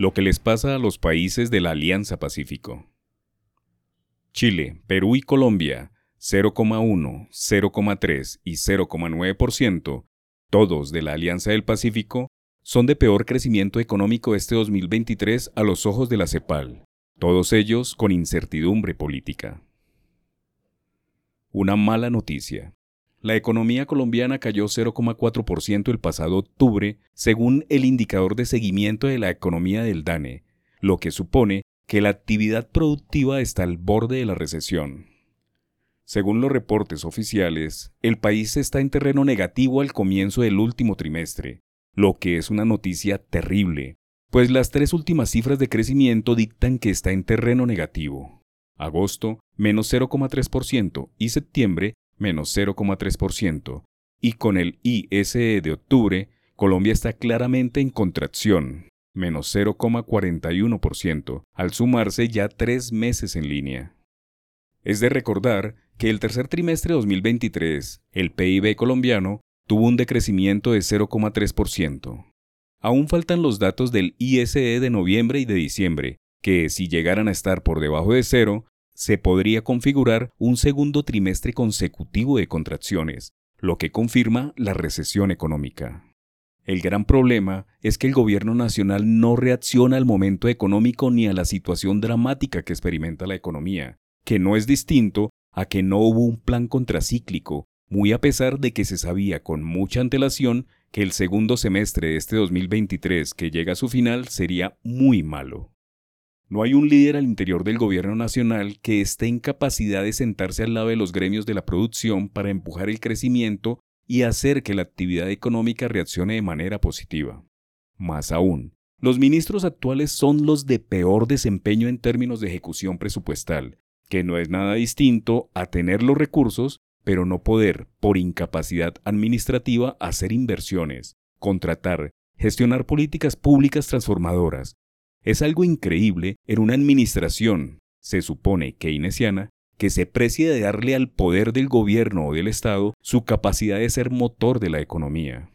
Lo que les pasa a los países de la Alianza Pacífico. Chile, Perú y Colombia, 0,1, 0,3 y 0,9%, todos de la Alianza del Pacífico, son de peor crecimiento económico este 2023 a los ojos de la CEPAL, todos ellos con incertidumbre política. Una mala noticia. La economía colombiana cayó 0,4% el pasado octubre, según el indicador de seguimiento de la economía del DANE, lo que supone que la actividad productiva está al borde de la recesión. Según los reportes oficiales, el país está en terreno negativo al comienzo del último trimestre, lo que es una noticia terrible, pues las tres últimas cifras de crecimiento dictan que está en terreno negativo. Agosto, menos 0,3% y septiembre, menos 0,3%. Y con el ISE de octubre, Colombia está claramente en contracción, menos 0,41%, al sumarse ya tres meses en línea. Es de recordar que el tercer trimestre de 2023, el PIB colombiano tuvo un decrecimiento de 0,3%. Aún faltan los datos del ISE de noviembre y de diciembre, que si llegaran a estar por debajo de cero, se podría configurar un segundo trimestre consecutivo de contracciones, lo que confirma la recesión económica. El gran problema es que el gobierno nacional no reacciona al momento económico ni a la situación dramática que experimenta la economía, que no es distinto a que no hubo un plan contracíclico, muy a pesar de que se sabía con mucha antelación que el segundo semestre de este 2023 que llega a su final sería muy malo. No hay un líder al interior del gobierno nacional que esté en capacidad de sentarse al lado de los gremios de la producción para empujar el crecimiento y hacer que la actividad económica reaccione de manera positiva. Más aún, los ministros actuales son los de peor desempeño en términos de ejecución presupuestal, que no es nada distinto a tener los recursos, pero no poder, por incapacidad administrativa, hacer inversiones, contratar, gestionar políticas públicas transformadoras. Es algo increíble en una administración, se supone keynesiana, que se precie de darle al poder del gobierno o del Estado su capacidad de ser motor de la economía.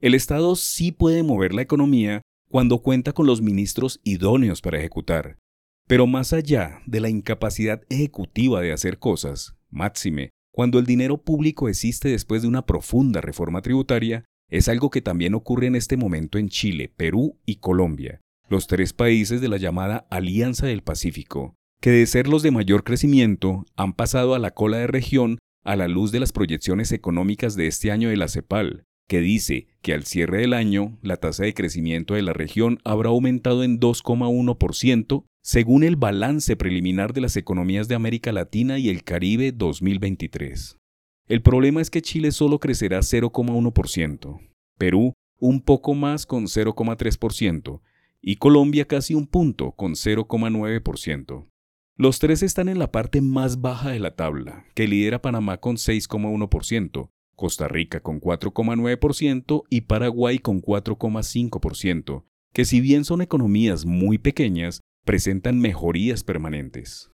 El Estado sí puede mover la economía cuando cuenta con los ministros idóneos para ejecutar. Pero más allá de la incapacidad ejecutiva de hacer cosas, máxime, cuando el dinero público existe después de una profunda reforma tributaria, es algo que también ocurre en este momento en Chile, Perú y Colombia, los tres países de la llamada Alianza del Pacífico, que de ser los de mayor crecimiento han pasado a la cola de región a la luz de las proyecciones económicas de este año de la CEPAL, que dice que al cierre del año la tasa de crecimiento de la región habrá aumentado en 2,1% según el balance preliminar de las economías de América Latina y el Caribe 2023. El problema es que Chile solo crecerá 0,1%, Perú un poco más con 0,3% y Colombia casi un punto con 0,9%. Los tres están en la parte más baja de la tabla, que lidera Panamá con 6,1%, Costa Rica con 4,9% y Paraguay con 4,5%, que si bien son economías muy pequeñas, presentan mejorías permanentes.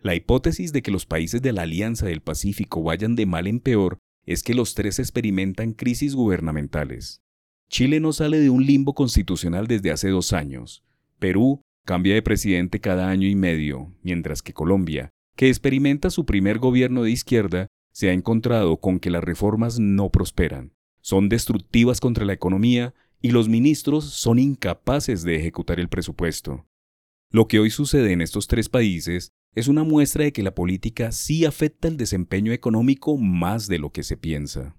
La hipótesis de que los países de la Alianza del Pacífico vayan de mal en peor es que los tres experimentan crisis gubernamentales. Chile no sale de un limbo constitucional desde hace dos años. Perú Cambia de presidente cada año y medio, mientras que Colombia, que experimenta su primer gobierno de izquierda, se ha encontrado con que las reformas no prosperan, son destructivas contra la economía y los ministros son incapaces de ejecutar el presupuesto. Lo que hoy sucede en estos tres países es una muestra de que la política sí afecta el desempeño económico más de lo que se piensa.